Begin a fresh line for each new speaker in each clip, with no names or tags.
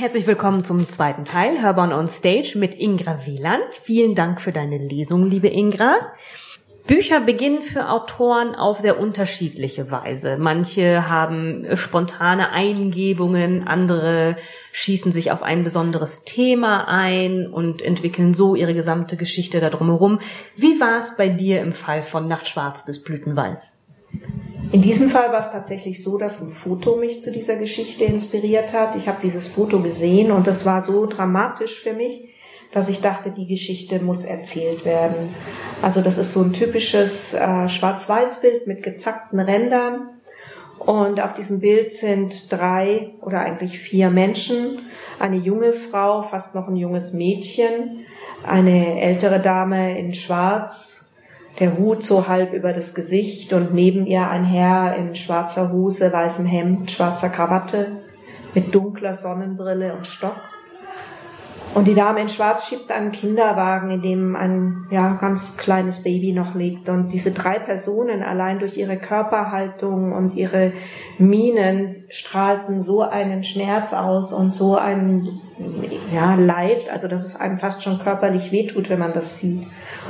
Herzlich willkommen zum zweiten Teil Hörborn on Stage mit Ingra Wieland. Vielen Dank für deine Lesung, liebe Ingra. Bücher beginnen für Autoren auf sehr unterschiedliche Weise. Manche haben spontane Eingebungen, andere schießen sich auf ein besonderes Thema ein und entwickeln so ihre gesamte Geschichte da drumherum. Wie war es bei dir im Fall von Nachtschwarz bis Blütenweiß?
In diesem Fall war es tatsächlich so, dass ein Foto mich zu dieser Geschichte inspiriert hat. Ich habe dieses Foto gesehen und das war so dramatisch für mich, dass ich dachte, die Geschichte muss erzählt werden. Also das ist so ein typisches äh, Schwarz-Weiß-Bild mit gezackten Rändern. Und auf diesem Bild sind drei oder eigentlich vier Menschen. Eine junge Frau, fast noch ein junges Mädchen, eine ältere Dame in Schwarz, der Hut so halb über das Gesicht und neben ihr ein Herr in schwarzer Hose, weißem Hemd, schwarzer Krawatte mit dunkler Sonnenbrille und Stock. Und die Dame in Schwarz schiebt einen Kinderwagen, in dem ein ja, ganz kleines Baby noch liegt. Und diese drei Personen allein durch ihre Körperhaltung und ihre Minen strahlten so einen Schmerz aus und so ein ja, Leid, also dass es einem fast schon körperlich wehtut, wenn man das sieht.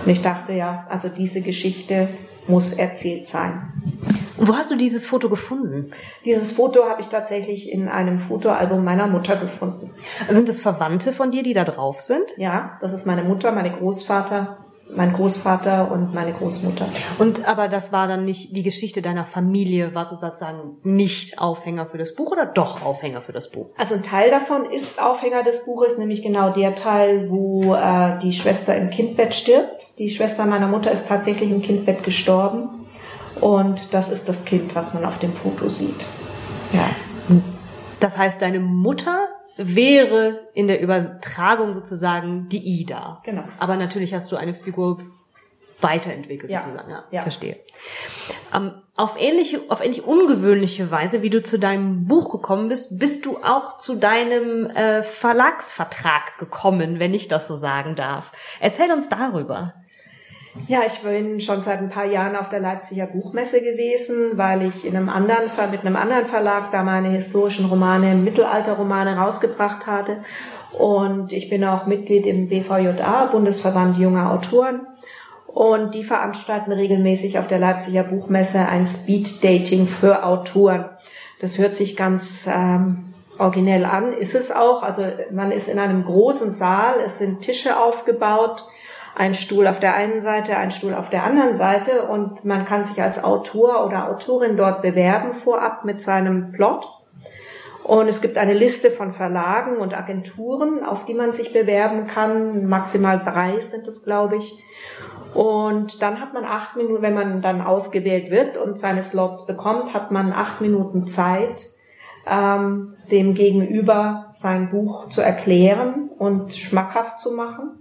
Und ich dachte, ja, also diese Geschichte muss erzählt sein.
Und wo hast du dieses Foto gefunden?
Dieses Foto habe ich tatsächlich in einem Fotoalbum meiner Mutter gefunden.
Sind es Verwandte von dir, die da drauf sind?
Ja, das ist meine Mutter, meine Großvater, mein Großvater und meine Großmutter.
Und aber das war dann nicht die Geschichte deiner Familie, war sozusagen nicht Aufhänger für das Buch oder doch Aufhänger für das Buch?
Also ein Teil davon ist Aufhänger des Buches, nämlich genau der Teil, wo äh, die Schwester im Kindbett stirbt. Die Schwester meiner Mutter ist tatsächlich im Kindbett gestorben. Und das ist das Kind, was man auf dem Foto sieht.
Ja. Das heißt, deine Mutter wäre in der Übertragung sozusagen die Ida.
Genau.
Aber natürlich hast du eine Figur weiterentwickelt
ja.
sozusagen. Ja,
ja.
verstehe. Ähm, auf ähnliche, auf ähnlich ungewöhnliche Weise, wie du zu deinem Buch gekommen bist, bist du auch zu deinem äh, Verlagsvertrag gekommen, wenn ich das so sagen darf. Erzähl uns darüber.
Ja, ich bin schon seit ein paar Jahren auf der Leipziger Buchmesse gewesen, weil ich in einem anderen mit einem anderen Verlag da meine historischen Romane, Mittelalterromane rausgebracht hatte. Und ich bin auch Mitglied im BVJA, Bundesverband junger Autoren. Und die veranstalten regelmäßig auf der Leipziger Buchmesse ein Speed-Dating für Autoren. Das hört sich ganz ähm, originell an, ist es auch. Also man ist in einem großen Saal, es sind Tische aufgebaut, ein Stuhl auf der einen Seite, ein Stuhl auf der anderen Seite und man kann sich als Autor oder Autorin dort bewerben vorab mit seinem Plot. Und es gibt eine Liste von Verlagen und Agenturen, auf die man sich bewerben kann. Maximal drei sind es, glaube ich. Und dann hat man acht Minuten, wenn man dann ausgewählt wird und seine Slots bekommt, hat man acht Minuten Zeit, ähm, dem Gegenüber sein Buch zu erklären und schmackhaft zu machen.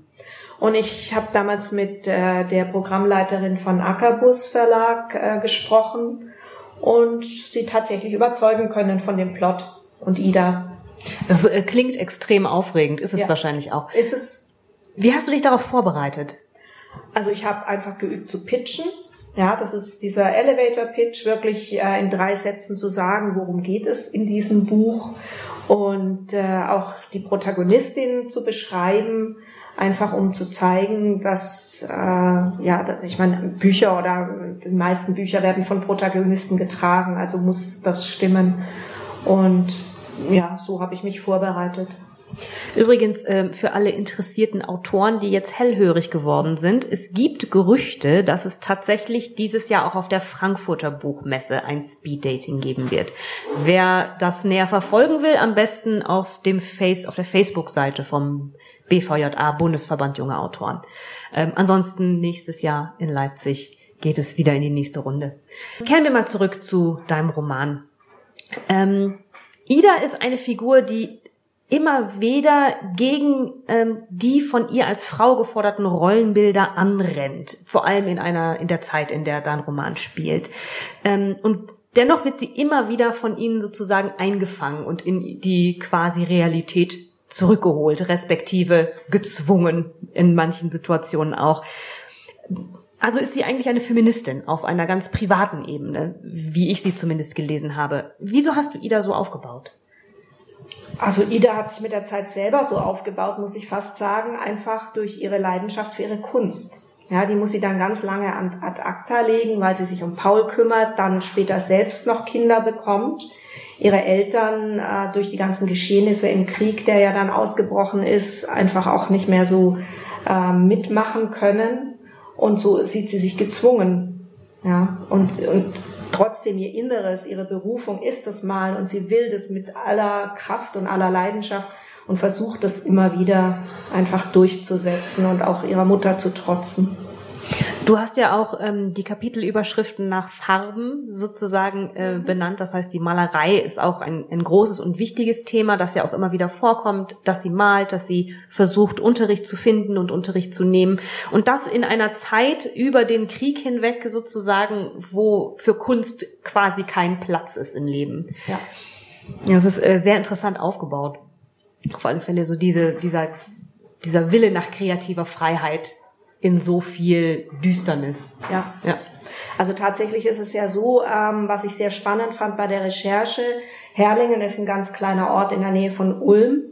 Und ich habe damals mit äh, der Programmleiterin von Ackerbus Verlag äh, gesprochen und sie tatsächlich überzeugen können von dem Plot und Ida.
Das äh, klingt extrem aufregend, ist es ja. wahrscheinlich auch.
Ist es.
Wie hast du dich darauf vorbereitet?
Also ich habe einfach geübt zu pitchen. Ja, das ist dieser Elevator Pitch, wirklich äh, in drei Sätzen zu sagen, worum geht es in diesem Buch und äh, auch die Protagonistin zu beschreiben, einfach um zu zeigen, dass äh, ja, ich meine, Bücher oder die meisten Bücher werden von Protagonisten getragen, also muss das stimmen. Und ja, so habe ich mich vorbereitet.
Übrigens äh, für alle interessierten Autoren, die jetzt hellhörig geworden sind, es gibt Gerüchte, dass es tatsächlich dieses Jahr auch auf der Frankfurter Buchmesse ein Speeddating geben wird. Wer das näher verfolgen will, am besten auf dem Face auf der Facebook-Seite vom BVJA, Bundesverband junger Autoren. Ähm, ansonsten nächstes Jahr in Leipzig geht es wieder in die nächste Runde. Kehren wir mal zurück zu deinem Roman. Ähm, Ida ist eine Figur, die immer wieder gegen ähm, die von ihr als Frau geforderten Rollenbilder anrennt, vor allem in einer in der Zeit, in der dein Roman spielt. Ähm, und dennoch wird sie immer wieder von ihnen sozusagen eingefangen und in die quasi Realität zurückgeholt, respektive gezwungen in manchen Situationen auch. Also ist sie eigentlich eine Feministin auf einer ganz privaten Ebene, wie ich sie zumindest gelesen habe. Wieso hast du Ida so aufgebaut?
Also Ida hat sich mit der Zeit selber so aufgebaut, muss ich fast sagen, einfach durch ihre Leidenschaft für ihre Kunst. Ja, die muss sie dann ganz lange an ad acta legen, weil sie sich um Paul kümmert, dann später selbst noch Kinder bekommt. Ihre Eltern äh, durch die ganzen Geschehnisse im Krieg, der ja dann ausgebrochen ist, einfach auch nicht mehr so äh, mitmachen können. Und so sieht sie sich gezwungen. Ja, und, und trotzdem ihr Inneres, ihre Berufung ist das Mal und sie will das mit aller Kraft und aller Leidenschaft und versucht das immer wieder einfach durchzusetzen und auch ihrer Mutter zu trotzen.
Du hast ja auch ähm, die Kapitelüberschriften nach Farben sozusagen äh, mhm. benannt. Das heißt, die Malerei ist auch ein, ein großes und wichtiges Thema, das ja auch immer wieder vorkommt, dass sie malt, dass sie versucht, Unterricht zu finden und Unterricht zu nehmen. Und das in einer Zeit über den Krieg hinweg sozusagen, wo für Kunst quasi kein Platz ist im Leben. Ja. Das ist äh, sehr interessant aufgebaut. Auf alle Fälle so diese, dieser, dieser Wille nach kreativer Freiheit, in so viel Düsternis.
Ja. ja. Also tatsächlich ist es ja so, ähm, was ich sehr spannend fand bei der Recherche, Herlingen ist ein ganz kleiner Ort in der Nähe von Ulm.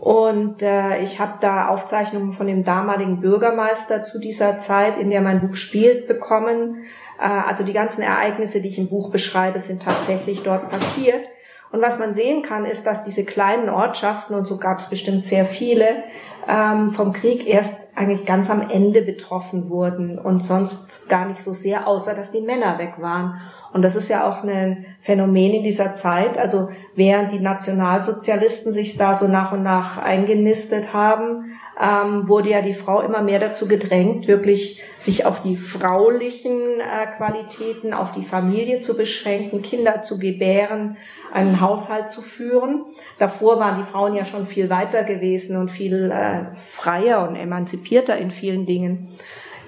Und äh, ich habe da Aufzeichnungen von dem damaligen Bürgermeister zu dieser Zeit, in der mein Buch spielt, bekommen. Äh, also die ganzen Ereignisse, die ich im Buch beschreibe, sind tatsächlich dort passiert. Und was man sehen kann, ist, dass diese kleinen Ortschaften, und so gab es bestimmt sehr viele, ähm, vom Krieg erst eigentlich ganz am Ende betroffen wurden und sonst gar nicht so sehr, außer dass die Männer weg waren. Und das ist ja auch ein Phänomen in dieser Zeit. Also während die Nationalsozialisten sich da so nach und nach eingenistet haben, ähm, wurde ja die Frau immer mehr dazu gedrängt, wirklich sich auf die fraulichen äh, Qualitäten, auf die Familie zu beschränken, Kinder zu gebären, einen Haushalt zu führen. Davor waren die Frauen ja schon viel weiter gewesen und viel äh, freier und emanzipierter in vielen Dingen.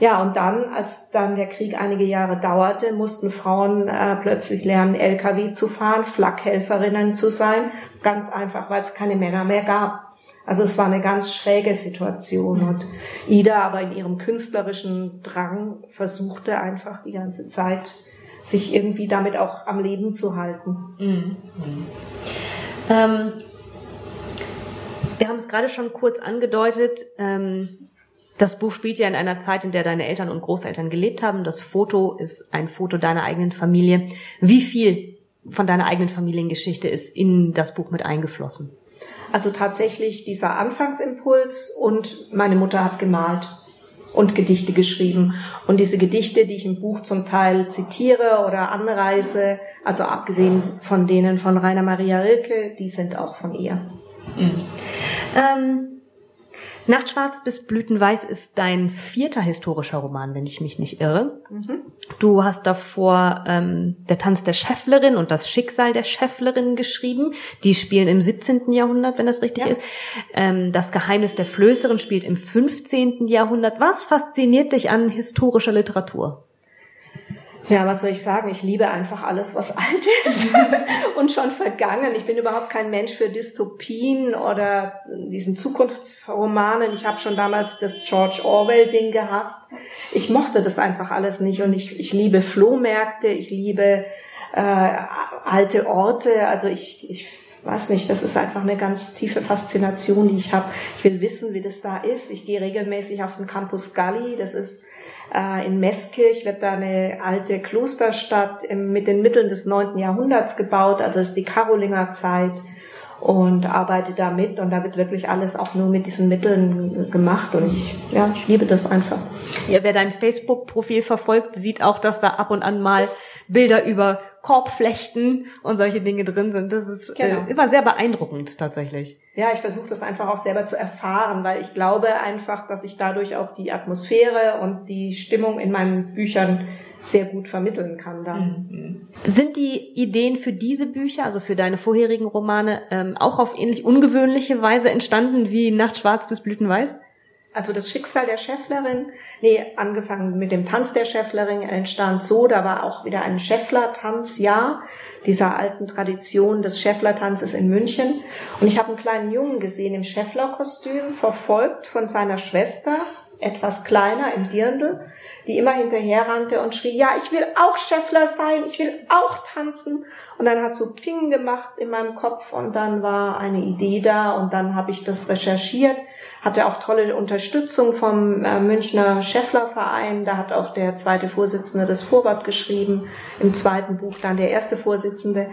Ja, und dann, als dann der Krieg einige Jahre dauerte, mussten Frauen äh, plötzlich lernen, LKW zu fahren, Flakhelferinnen zu sein, ganz einfach, weil es keine Männer mehr gab. Also es war eine ganz schräge Situation und Ida aber in ihrem künstlerischen Drang versuchte einfach die ganze Zeit sich irgendwie damit auch am Leben zu halten. Mhm.
Ähm, wir haben es gerade schon kurz angedeutet. Ähm, das Buch spielt ja in einer Zeit, in der deine Eltern und Großeltern gelebt haben. Das Foto ist ein Foto deiner eigenen Familie. Wie viel von deiner eigenen Familiengeschichte ist in das Buch mit eingeflossen?
Also tatsächlich dieser Anfangsimpuls und meine Mutter hat gemalt und Gedichte geschrieben. Und diese Gedichte, die ich im Buch zum Teil zitiere oder anreise, also abgesehen von denen von Rainer Maria Rilke, die sind auch von ihr. Mhm.
Ähm, Nachtschwarz bis Blütenweiß ist dein vierter historischer Roman, wenn ich mich nicht irre. Mhm. Du hast davor ähm, Der Tanz der Schäfflerin und das Schicksal der Schäfflerin geschrieben. Die spielen im 17. Jahrhundert, wenn das richtig ja. ist. Ähm, das Geheimnis der Flößerin spielt im 15. Jahrhundert. Was fasziniert dich an historischer Literatur?
Ja, was soll ich sagen? Ich liebe einfach alles, was alt ist und schon vergangen. Ich bin überhaupt kein Mensch für Dystopien oder diesen Zukunftsromanen. Ich habe schon damals das George Orwell-Ding gehasst. Ich mochte das einfach alles nicht und ich, ich liebe Flohmärkte, ich liebe äh, alte Orte. Also ich, ich weiß nicht, das ist einfach eine ganz tiefe Faszination, die ich habe. Ich will wissen, wie das da ist. Ich gehe regelmäßig auf den Campus Galli. Das ist äh, in Meßkirch wird da eine alte Klosterstadt mit den Mitteln des neunten Jahrhunderts gebaut, also ist die Karolingerzeit und arbeite da mit. Und da wird wirklich alles auch nur mit diesen Mitteln gemacht. Und ich, ja, ich liebe das einfach.
Ja, wer dein Facebook-Profil verfolgt, sieht auch, dass da ab und an mal Bilder über Korbflechten und solche Dinge drin sind. Das ist äh, genau. äh, immer sehr beeindruckend tatsächlich.
Ja, ich versuche das einfach auch selber zu erfahren, weil ich glaube einfach, dass ich dadurch auch die Atmosphäre und die Stimmung in meinen Büchern sehr gut vermitteln kann dann.
Mhm. Sind die Ideen für diese Bücher, also für deine vorherigen Romane, ähm, auch auf ähnlich ungewöhnliche Weise entstanden wie Nacht schwarz bis Blütenweiß?
Also das Schicksal der Schäfflerin, nee, angefangen mit dem Tanz der Schäfflerin entstand so, da war auch wieder ein Schäffler-Tanz, ja, dieser alten Tradition des Schäffler-Tanzes in München. Und ich habe einen kleinen Jungen gesehen im Schäffler-Kostüm, verfolgt von seiner Schwester, etwas kleiner im Dirndl, die immer hinterher rannte und schrie, ja, ich will auch Scheffler sein, ich will auch tanzen. Und dann hat so Ping gemacht in meinem Kopf und dann war eine Idee da und dann habe ich das recherchiert, hatte auch tolle Unterstützung vom äh, Münchner Scheffler Verein. Da hat auch der zweite Vorsitzende das Vorwort geschrieben, im zweiten Buch dann der erste Vorsitzende.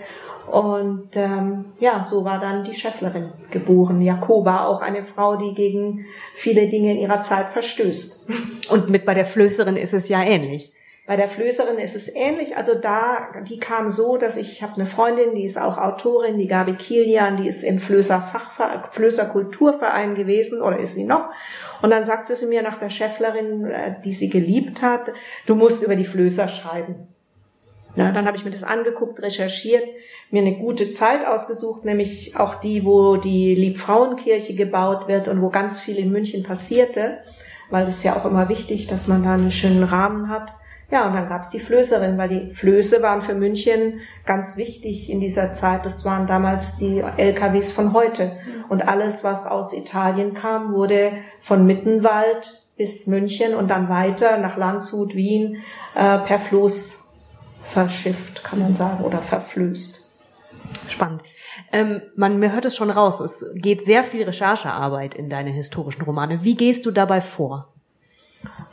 Und ähm, ja, so war dann die Schäfflerin geboren. Jakoba, auch eine Frau, die gegen viele Dinge in ihrer Zeit verstößt.
Und mit bei der Flößerin ist es ja ähnlich.
Bei der Flößerin ist es ähnlich. Also da, die kam so, dass ich, ich habe eine Freundin, die ist auch Autorin, die Gabi Kilian, die ist im Flößer Fachverein, Flößer Kulturverein gewesen oder ist sie noch. Und dann sagte sie mir nach der Schäfflerin, äh, die sie geliebt hat, du musst über die Flößer schreiben. Ja, dann habe ich mir das angeguckt, recherchiert, mir eine gute Zeit ausgesucht, nämlich auch die, wo die Liebfrauenkirche gebaut wird und wo ganz viel in München passierte, weil es ja auch immer wichtig, dass man da einen schönen Rahmen hat. Ja, und dann gab's die Flößerin, weil die Flöße waren für München ganz wichtig in dieser Zeit. Das waren damals die LKWs von heute. Und alles, was aus Italien kam, wurde von Mittenwald bis München und dann weiter nach Landshut, Wien äh, per Floß verschifft, kann man sagen, oder verflößt.
Spannend. Ähm, man, mir hört es schon raus, es geht sehr viel Recherchearbeit in deine historischen Romane. Wie gehst du dabei vor?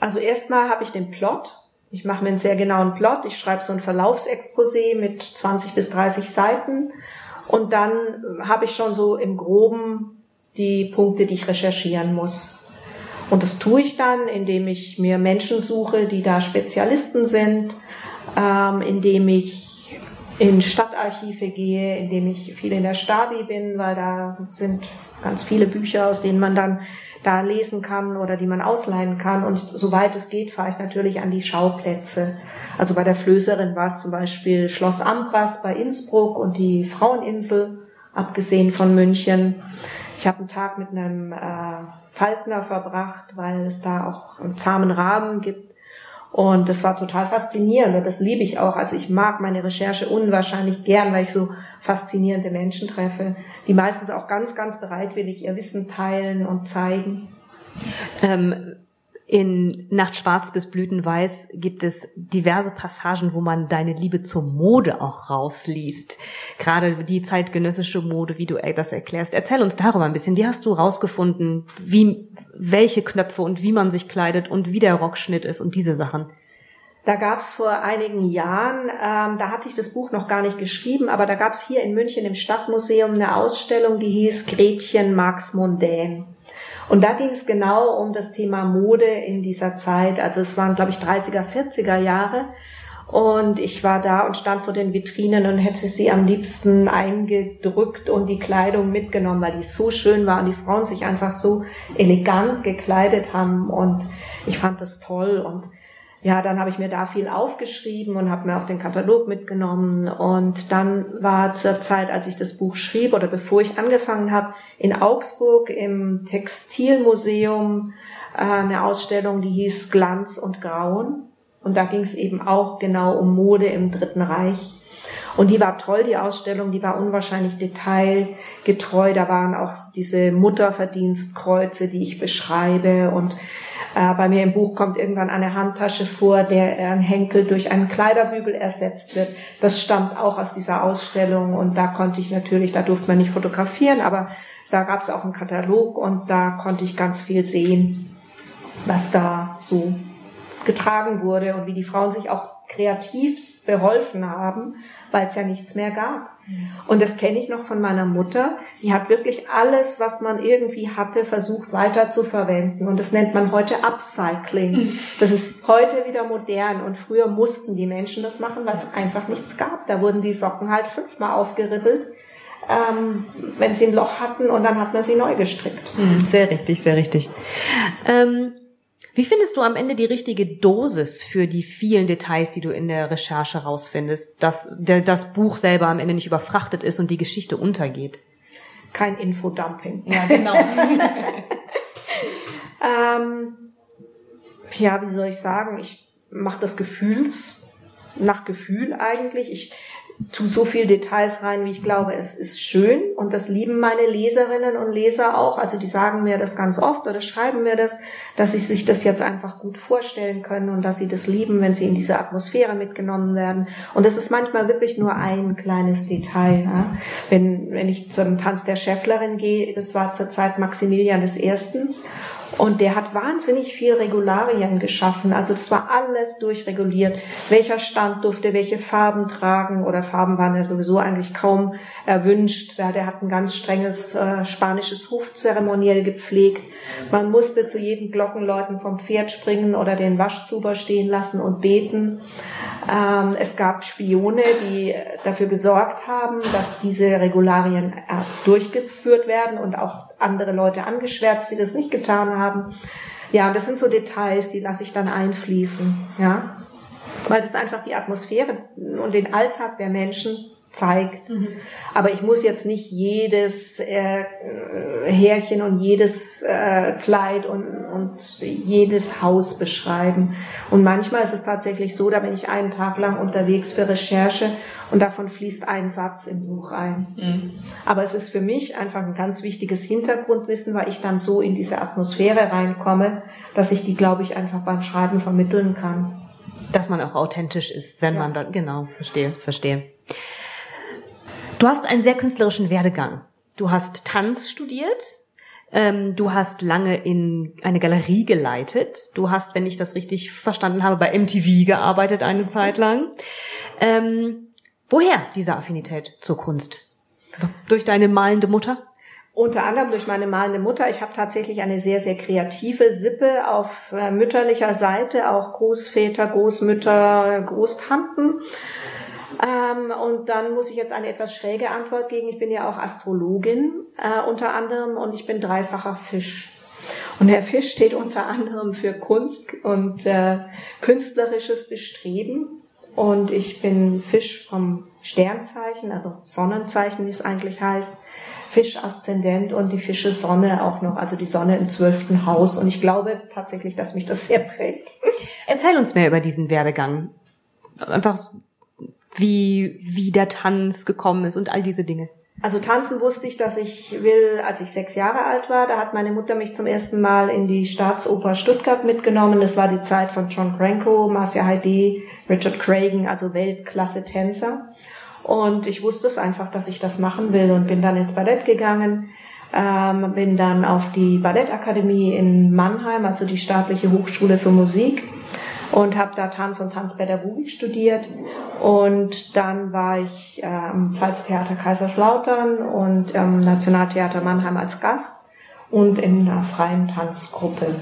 Also erstmal habe ich den Plot. Ich mache mir einen sehr genauen Plot. Ich schreibe so ein Verlaufsexposé mit 20 bis 30 Seiten. Und dann habe ich schon so im Groben die Punkte, die ich recherchieren muss. Und das tue ich dann, indem ich mir Menschen suche, die da Spezialisten sind, ähm, indem ich in Stadtarchive gehe, indem ich viel in der Stabi bin, weil da sind ganz viele Bücher, aus denen man dann da lesen kann oder die man ausleihen kann. Und soweit es geht, fahre ich natürlich an die Schauplätze. Also bei der Flößerin war es zum Beispiel Schloss Ambras bei Innsbruck und die Fraueninsel, abgesehen von München. Ich habe einen Tag mit einem äh, Falkner verbracht, weil es da auch einen zahmen Rahmen gibt und das war total faszinierend das liebe ich auch. Also ich mag meine Recherche unwahrscheinlich gern, weil ich so faszinierende Menschen treffe, die meistens auch ganz, ganz bereitwillig ihr Wissen teilen und zeigen.
Ähm, in Nacht Schwarz bis Blütenweiß gibt es diverse Passagen, wo man deine Liebe zur Mode auch rausliest. Gerade die zeitgenössische Mode, wie du das erklärst. Erzähl uns darüber ein bisschen. Wie hast du rausgefunden, wie welche Knöpfe und wie man sich kleidet und wie der Rockschnitt ist und diese Sachen.
Da gab's vor einigen Jahren, ähm, da hatte ich das Buch noch gar nicht geschrieben, aber da gab's hier in München im Stadtmuseum eine Ausstellung, die hieß Gretchen Marx Mondän. Und da ging es genau um das Thema Mode in dieser Zeit. Also es waren, glaube ich, 30er, 40er Jahre. Und ich war da und stand vor den Vitrinen und hätte sie am liebsten eingedrückt und die Kleidung mitgenommen, weil die so schön war und die Frauen sich einfach so elegant gekleidet haben. Und ich fand das toll. Und ja, dann habe ich mir da viel aufgeschrieben und habe mir auch den Katalog mitgenommen. Und dann war zur Zeit, als ich das Buch schrieb oder bevor ich angefangen habe, in Augsburg im Textilmuseum äh, eine Ausstellung, die hieß Glanz und Grauen. Und da ging es eben auch genau um Mode im Dritten Reich. Und die war toll, die Ausstellung, die war unwahrscheinlich detailgetreu. Da waren auch diese Mutterverdienstkreuze, die ich beschreibe. Und äh, bei mir im Buch kommt irgendwann eine Handtasche vor, der ein Henkel durch einen Kleiderbügel ersetzt wird. Das stammt auch aus dieser Ausstellung. Und da konnte ich natürlich, da durfte man nicht fotografieren, aber da gab es auch einen Katalog und da konnte ich ganz viel sehen, was da so getragen wurde und wie die Frauen sich auch kreativ beholfen haben, weil es ja nichts mehr gab. Und das kenne ich noch von meiner Mutter. Die hat wirklich alles, was man irgendwie hatte, versucht weiter zu verwenden. Und das nennt man heute Upcycling. Das ist heute wieder modern. Und früher mussten die Menschen das machen, weil es einfach nichts gab. Da wurden die Socken halt fünfmal aufgeribbelt. Ähm, wenn sie ein Loch hatten und dann hat man sie neu gestrickt.
Sehr richtig, sehr richtig. Ähm wie findest du am Ende die richtige Dosis für die vielen Details, die du in der Recherche rausfindest, dass der, das Buch selber am Ende nicht überfrachtet ist und die Geschichte untergeht?
Kein Infodumping.
Ja, genau.
ähm, ja, wie soll ich sagen? Ich mache das Gefühls nach Gefühl eigentlich. Ich tu so viel Details rein, wie ich glaube, es ist schön und das lieben meine Leserinnen und Leser auch. Also die sagen mir das ganz oft oder schreiben mir das, dass sie sich das jetzt einfach gut vorstellen können und dass sie das lieben, wenn sie in diese Atmosphäre mitgenommen werden. Und das ist manchmal wirklich nur ein kleines Detail. Ja. Wenn, wenn ich zum Tanz der Schäfflerin gehe, das war zur Zeit Maximilian des Erstens und der hat wahnsinnig viel Regularien geschaffen. Also das war alles durchreguliert. Welcher Stand durfte welche Farben tragen oder Farben waren ja sowieso eigentlich kaum erwünscht. Ja, der hat ein ganz strenges äh, spanisches Hofzeremoniell gepflegt. Man musste zu jedem Glockenläuten vom Pferd springen oder den Waschzuber stehen lassen und beten. Ähm, es gab Spione, die dafür gesorgt haben, dass diese Regularien äh, durchgeführt werden und auch andere Leute angeschwärzt, die das nicht getan haben. Ja, das sind so Details, die lasse ich dann einfließen, ja. Weil das einfach die Atmosphäre und den Alltag der Menschen zeigt. Mhm. Aber ich muss jetzt nicht jedes äh, Härchen und jedes äh, Kleid und, und jedes Haus beschreiben. Und manchmal ist es tatsächlich so, da bin ich einen Tag lang unterwegs für Recherche und davon fließt ein Satz im Buch ein. Mhm. Aber es ist für mich einfach ein ganz wichtiges Hintergrundwissen, weil ich dann so in diese Atmosphäre reinkomme, dass ich die, glaube ich, einfach beim Schreiben vermitteln kann.
Dass man auch authentisch ist, wenn ja. man dann, genau, verstehe, verstehe. Du hast einen sehr künstlerischen Werdegang. Du hast Tanz studiert, ähm, du hast lange in eine Galerie geleitet. Du hast, wenn ich das richtig verstanden habe, bei MTV gearbeitet eine Zeit lang. Ähm, woher diese Affinität zur Kunst? Durch deine malende Mutter?
Unter anderem durch meine malende Mutter. Ich habe tatsächlich eine sehr, sehr kreative Sippe auf äh, mütterlicher Seite, auch Großväter, Großmütter, Großtanten. Ähm, und dann muss ich jetzt eine etwas schräge Antwort geben. Ich bin ja auch Astrologin äh, unter anderem und ich bin dreifacher Fisch. Und der Fisch steht unter anderem für Kunst und äh, künstlerisches Bestreben. Und ich bin Fisch vom Sternzeichen, also Sonnenzeichen, wie es eigentlich heißt. Fisch Aszendent und die Fische Sonne auch noch, also die Sonne im zwölften Haus. Und ich glaube tatsächlich, dass mich das sehr prägt.
Erzähl uns mehr über diesen Werdegang. Einfach wie, wie der Tanz gekommen ist und all diese Dinge?
Also tanzen wusste ich, dass ich will, als ich sechs Jahre alt war. Da hat meine Mutter mich zum ersten Mal in die Staatsoper Stuttgart mitgenommen. Das war die Zeit von John Cranko, Marcia Heidi, Richard Cragen, also Weltklasse-Tänzer. Und ich wusste es einfach, dass ich das machen will und bin dann ins Ballett gegangen. Ähm, bin dann auf die Ballettakademie in Mannheim, also die staatliche Hochschule für Musik und habe da Tanz und Tanzpädagogik studiert. Und dann war ich äh, am Pfalztheater Kaiserslautern und am Nationaltheater Mannheim als Gast und in einer freien Tanzgruppe.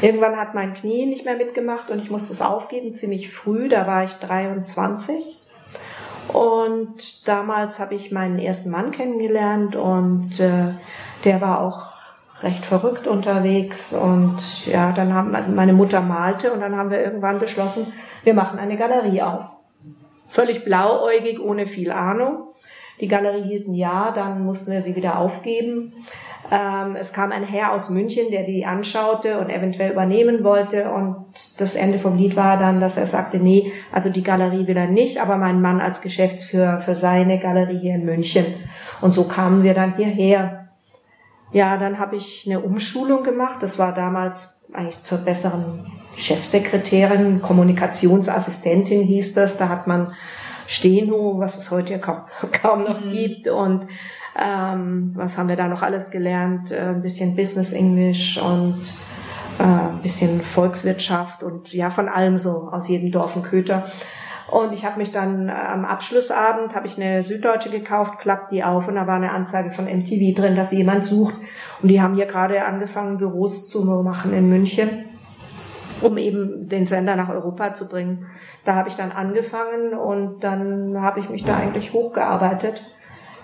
Irgendwann hat mein Knie nicht mehr mitgemacht und ich musste es aufgeben, ziemlich früh, da war ich 23. Und damals habe ich meinen ersten Mann kennengelernt und äh, der war auch recht verrückt unterwegs und ja, dann haben meine Mutter malte und dann haben wir irgendwann beschlossen, wir machen eine Galerie auf. Völlig blauäugig, ohne viel Ahnung. Die Galerie hielt ein Jahr, dann mussten wir sie wieder aufgeben. Ähm, es kam ein Herr aus München, der die anschaute und eventuell übernehmen wollte. Und das Ende vom Lied war dann, dass er sagte, nee, also die Galerie will er nicht, aber mein Mann als Geschäftsführer für seine Galerie hier in München. Und so kamen wir dann hierher. Ja, dann habe ich eine Umschulung gemacht. Das war damals eigentlich zur besseren Chefsekretärin, Kommunikationsassistentin hieß das. Da hat man Steno, was es heute ja kaum, kaum noch mhm. gibt. Und ähm, was haben wir da noch alles gelernt? Äh, ein bisschen Business English und äh, ein bisschen Volkswirtschaft und ja, von allem so aus jedem Dorf ein Köter. Und ich habe mich dann äh, am Abschlussabend, habe ich eine Süddeutsche gekauft, klappt die auf und da war eine Anzeige von MTV drin, dass jemand sucht. Und die haben hier gerade angefangen, Büros zu machen in München, um eben den Sender nach Europa zu bringen. Da habe ich dann angefangen und dann habe ich mich da eigentlich hochgearbeitet,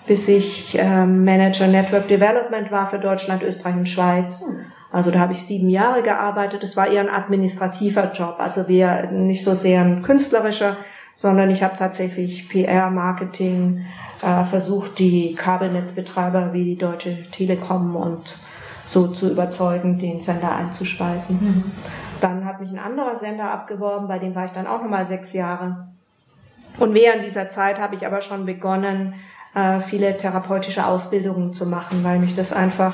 bis ich äh, Manager Network Development war für Deutschland, Österreich und Schweiz. Also da habe ich sieben Jahre gearbeitet. Es war eher ein administrativer Job, also wir nicht so sehr ein künstlerischer, sondern ich habe tatsächlich PR, Marketing, äh, versucht, die Kabelnetzbetreiber wie die Deutsche Telekom und so zu überzeugen, den Sender einzuspeisen. Mhm. Dann hat mich ein anderer Sender abgeworben, bei dem war ich dann auch nochmal sechs Jahre. Und während dieser Zeit habe ich aber schon begonnen, äh, viele therapeutische Ausbildungen zu machen, weil mich das einfach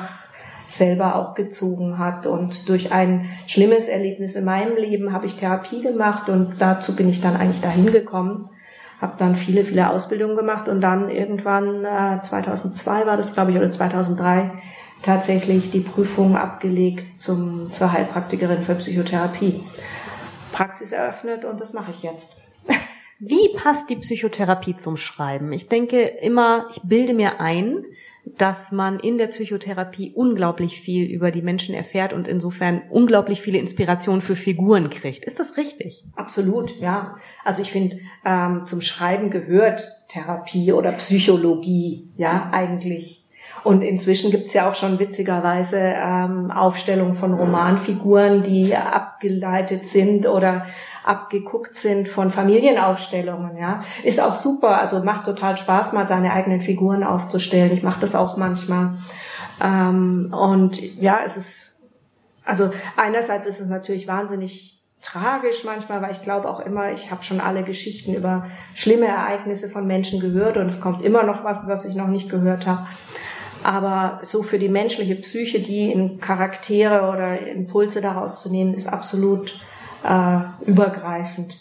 selber auch gezogen hat. Und durch ein schlimmes Erlebnis in meinem Leben habe ich Therapie gemacht und dazu bin ich dann eigentlich dahin gekommen. Habe dann viele, viele Ausbildungen gemacht und dann irgendwann äh, 2002 war das, glaube ich, oder 2003 tatsächlich die Prüfung abgelegt zum, zur Heilpraktikerin für Psychotherapie. Praxis eröffnet und das mache ich jetzt.
Wie passt die Psychotherapie zum Schreiben? Ich denke immer, ich bilde mir ein, dass man in der Psychotherapie unglaublich viel über die Menschen erfährt und insofern unglaublich viele Inspirationen für Figuren kriegt. Ist das richtig?
Absolut, ja. Also ich finde, ähm, zum Schreiben gehört Therapie oder Psychologie, ja, eigentlich. Und inzwischen gibt's ja auch schon witzigerweise ähm, Aufstellungen von Romanfiguren, die abgeleitet sind oder abgeguckt sind von Familienaufstellungen, ja. Ist auch super, also macht total Spaß, mal seine eigenen Figuren aufzustellen. Ich mache das auch manchmal. Ähm, und ja, es ist, also einerseits ist es natürlich wahnsinnig tragisch manchmal, weil ich glaube auch immer, ich habe schon alle Geschichten über schlimme Ereignisse von Menschen gehört und es kommt immer noch was, was ich noch nicht gehört habe. Aber so für die menschliche Psyche, die in Charaktere oder Impulse daraus zu nehmen, ist absolut äh, übergreifend.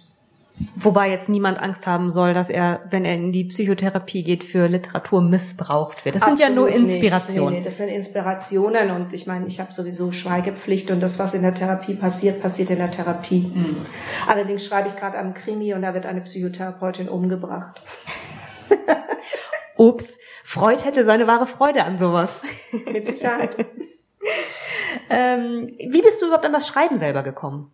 Wobei jetzt niemand Angst haben soll, dass er, wenn er in die Psychotherapie geht, für Literatur missbraucht wird. Das Absolut sind ja nur Inspirationen. Nee,
nee, das sind Inspirationen und ich meine, ich habe sowieso Schweigepflicht und das, was in der Therapie passiert, passiert in der Therapie. Mhm. Allerdings schreibe ich gerade am Krimi und da wird eine Psychotherapeutin umgebracht.
Ups, Freud hätte seine wahre Freude an sowas.
Mit Sicherheit.
ähm, wie bist du überhaupt an das Schreiben selber gekommen?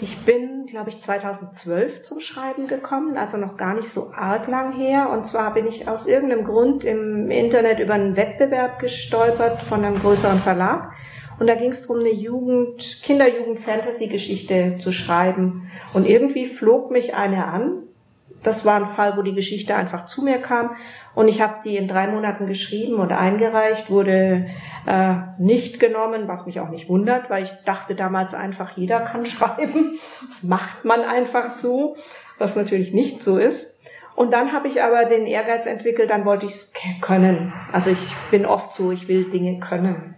Ich bin, glaube ich, 2012 zum Schreiben gekommen, also noch gar nicht so arg lang her. Und zwar bin ich aus irgendeinem Grund im Internet über einen Wettbewerb gestolpert von einem größeren Verlag. Und da ging es darum, eine Jugend, Kinderjugend-Fantasy-Geschichte zu schreiben. Und irgendwie flog mich eine an. Das war ein Fall, wo die Geschichte einfach zu mir kam. Und ich habe die in drei Monaten geschrieben und eingereicht, wurde äh, nicht genommen, was mich auch nicht wundert, weil ich dachte damals einfach, jeder kann schreiben. Das macht man einfach so, was natürlich nicht so ist. Und dann habe ich aber den Ehrgeiz entwickelt, dann wollte ich es können. Also ich bin oft so, ich will Dinge können.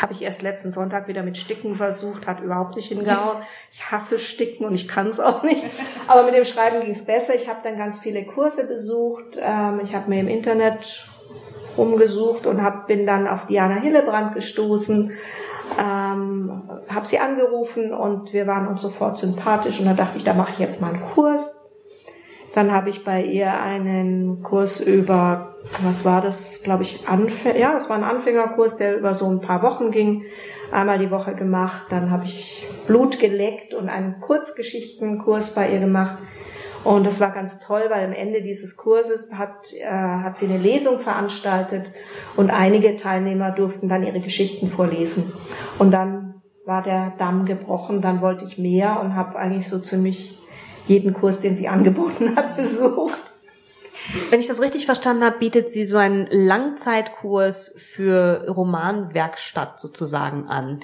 Habe ich erst letzten Sonntag wieder mit Sticken versucht, hat überhaupt nicht hingehauen. Ich hasse Sticken und ich kann es auch nicht. Aber mit dem Schreiben ging es besser. Ich habe dann ganz viele Kurse besucht. Ähm, ich habe mir im Internet umgesucht und hab, bin dann auf Diana Hillebrand gestoßen, ähm, habe sie angerufen und wir waren uns sofort sympathisch und da dachte ich, da mache ich jetzt mal einen Kurs. Dann habe ich bei ihr einen Kurs über, was war das, glaube ich, Anfänger, ja, es war ein Anfängerkurs, der über so ein paar Wochen ging, einmal die Woche gemacht. Dann habe ich Blut geleckt und einen Kurzgeschichtenkurs bei ihr gemacht. Und das war ganz toll, weil am Ende dieses Kurses hat, äh, hat sie eine Lesung veranstaltet und einige Teilnehmer durften dann ihre Geschichten vorlesen. Und dann war der Damm gebrochen, dann wollte ich mehr und habe eigentlich so ziemlich jeden Kurs, den sie angeboten hat, besucht.
Wenn ich das richtig verstanden habe, bietet sie so einen Langzeitkurs für Romanwerkstatt sozusagen an.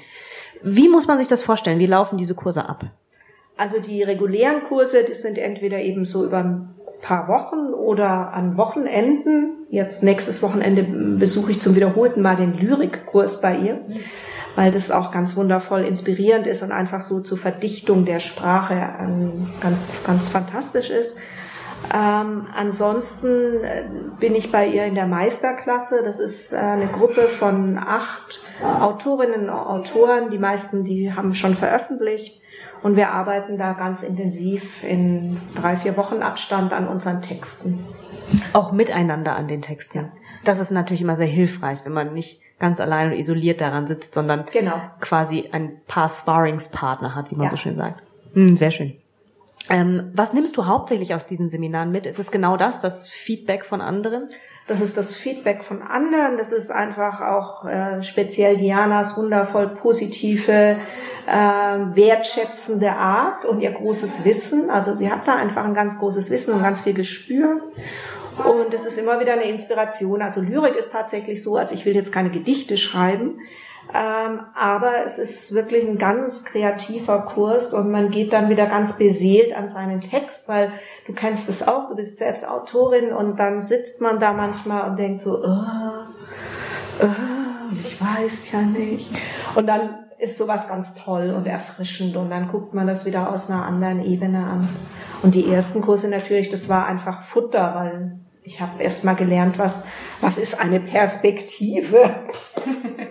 Wie muss man sich das vorstellen? Wie laufen diese Kurse ab?
Also die regulären Kurse, das sind entweder eben so über ein paar Wochen oder an Wochenenden. Jetzt nächstes Wochenende besuche ich zum wiederholten Mal den Lyrikkurs bei ihr weil das auch ganz wundervoll inspirierend ist und einfach so zur Verdichtung der Sprache ähm, ganz, ganz fantastisch ist. Ähm, ansonsten äh, bin ich bei ihr in der Meisterklasse. Das ist äh, eine Gruppe von acht Autorinnen und Autoren. Die meisten, die haben schon veröffentlicht. Und wir arbeiten da ganz intensiv in drei, vier Wochen Abstand an unseren Texten.
Auch miteinander an den Texten. Ja. Das ist natürlich immer sehr hilfreich, wenn man nicht ganz allein und isoliert daran sitzt, sondern genau. quasi ein paar Sparringspartner hat, wie man ja. so schön sagt. Hm, sehr schön. Ähm, was nimmst du hauptsächlich aus diesen Seminaren mit? Ist es genau das, das Feedback von anderen?
Das ist das Feedback von anderen. Das ist einfach auch äh, speziell Dianas wundervoll positive, äh, wertschätzende Art und ihr großes Wissen. Also sie hat da einfach ein ganz großes Wissen und ganz viel Gespür. Und es ist immer wieder eine Inspiration. Also Lyrik ist tatsächlich so, also ich will jetzt keine Gedichte schreiben, Ähm, aber es ist wirklich ein ganz kreativer Kurs und man geht dann wieder ganz beseelt an seinen Text, weil du kennst es auch, du bist selbst Autorin und dann sitzt man da manchmal und denkt so, oh, oh, ich weiß ja nicht. Und dann ist sowas ganz toll und erfrischend und dann guckt man das wieder aus einer anderen Ebene an. Und die ersten Kurse natürlich, das war einfach Futter, weil ich habe erst mal gelernt, was, was ist eine Perspektive.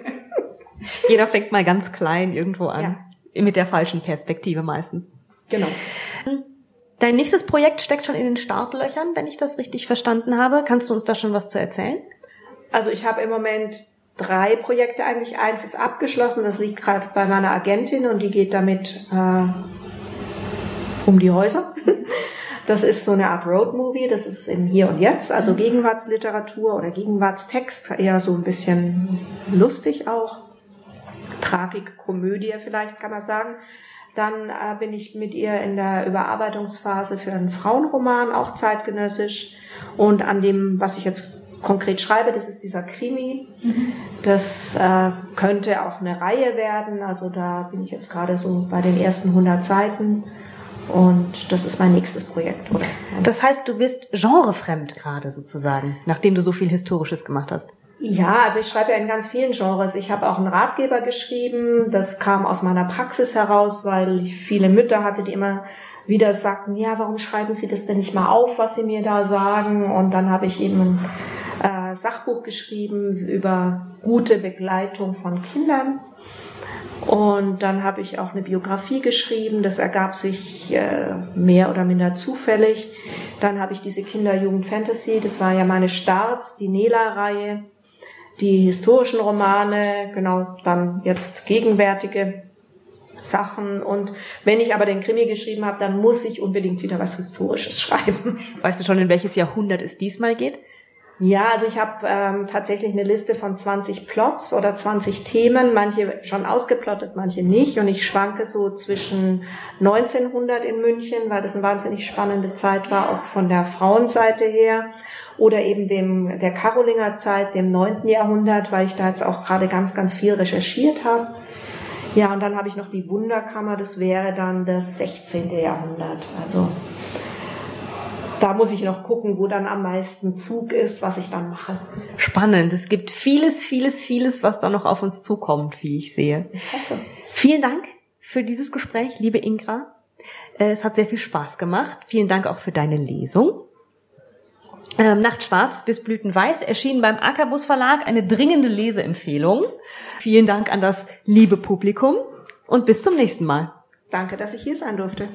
Jeder fängt mal ganz klein irgendwo an. Ja. Mit der falschen Perspektive meistens.
Genau.
Dein nächstes Projekt steckt schon in den Startlöchern, wenn ich das richtig verstanden habe. Kannst du uns da schon was zu erzählen?
Also ich habe im Moment drei Projekte eigentlich. Eins ist abgeschlossen, das liegt gerade bei meiner Agentin und die geht damit äh, um die Häuser. Das ist so eine Art Roadmovie, das ist im Hier und Jetzt, also Gegenwartsliteratur oder Gegenwartstext, eher so ein bisschen lustig auch. Tragik, Komödie vielleicht kann man sagen. Dann äh, bin ich mit ihr in der Überarbeitungsphase für einen Frauenroman, auch zeitgenössisch. Und an dem, was ich jetzt konkret schreibe, das ist dieser Krimi. Das äh, könnte auch eine Reihe werden. Also da bin ich jetzt gerade so bei den ersten 100 Seiten. Und das ist mein nächstes Projekt. Oder?
Das heißt, du bist genrefremd gerade sozusagen, nachdem du so viel Historisches gemacht hast.
Ja, also ich schreibe ja in ganz vielen Genres. Ich habe auch einen Ratgeber geschrieben. Das kam aus meiner Praxis heraus, weil ich viele Mütter hatte, die immer wieder sagten, ja, warum schreiben Sie das denn nicht mal auf, was Sie mir da sagen? Und dann habe ich eben ein äh, Sachbuch geschrieben über gute Begleitung von Kindern. Und dann habe ich auch eine Biografie geschrieben. Das ergab sich äh, mehr oder minder zufällig. Dann habe ich diese Kinder-Jugend-Fantasy, das war ja meine Starts, die Nela-Reihe die historischen Romane, genau, dann jetzt gegenwärtige Sachen. Und wenn ich aber den Krimi geschrieben habe, dann muss ich unbedingt wieder was Historisches schreiben.
Weißt du schon, in welches Jahrhundert es diesmal geht?
Ja, also ich habe ähm, tatsächlich eine Liste von 20 Plots oder 20 Themen, manche schon ausgeplottet, manche nicht. Und ich schwanke so zwischen 1900 in München, weil das eine wahnsinnig spannende Zeit war, auch von der Frauenseite her, oder eben dem der Karolinger Zeit, dem 9. Jahrhundert, weil ich da jetzt auch gerade ganz, ganz viel recherchiert habe. Ja, und dann habe ich noch die Wunderkammer, das wäre dann das 16. Jahrhundert. Also da muss ich noch gucken, wo dann am meisten Zug ist, was ich dann mache.
Spannend. Es gibt vieles, vieles, vieles, was da noch auf uns zukommt, wie ich sehe. Hoffe. Vielen Dank für dieses Gespräch, liebe Ingra. Äh, es hat sehr viel Spaß gemacht. Vielen Dank auch für deine Lesung. Ähm, Nacht schwarz bis Blütenweiß erschien beim Ackerbus Verlag eine dringende Leseempfehlung. Vielen Dank an das liebe Publikum und bis zum nächsten Mal.
Danke, dass ich hier sein durfte.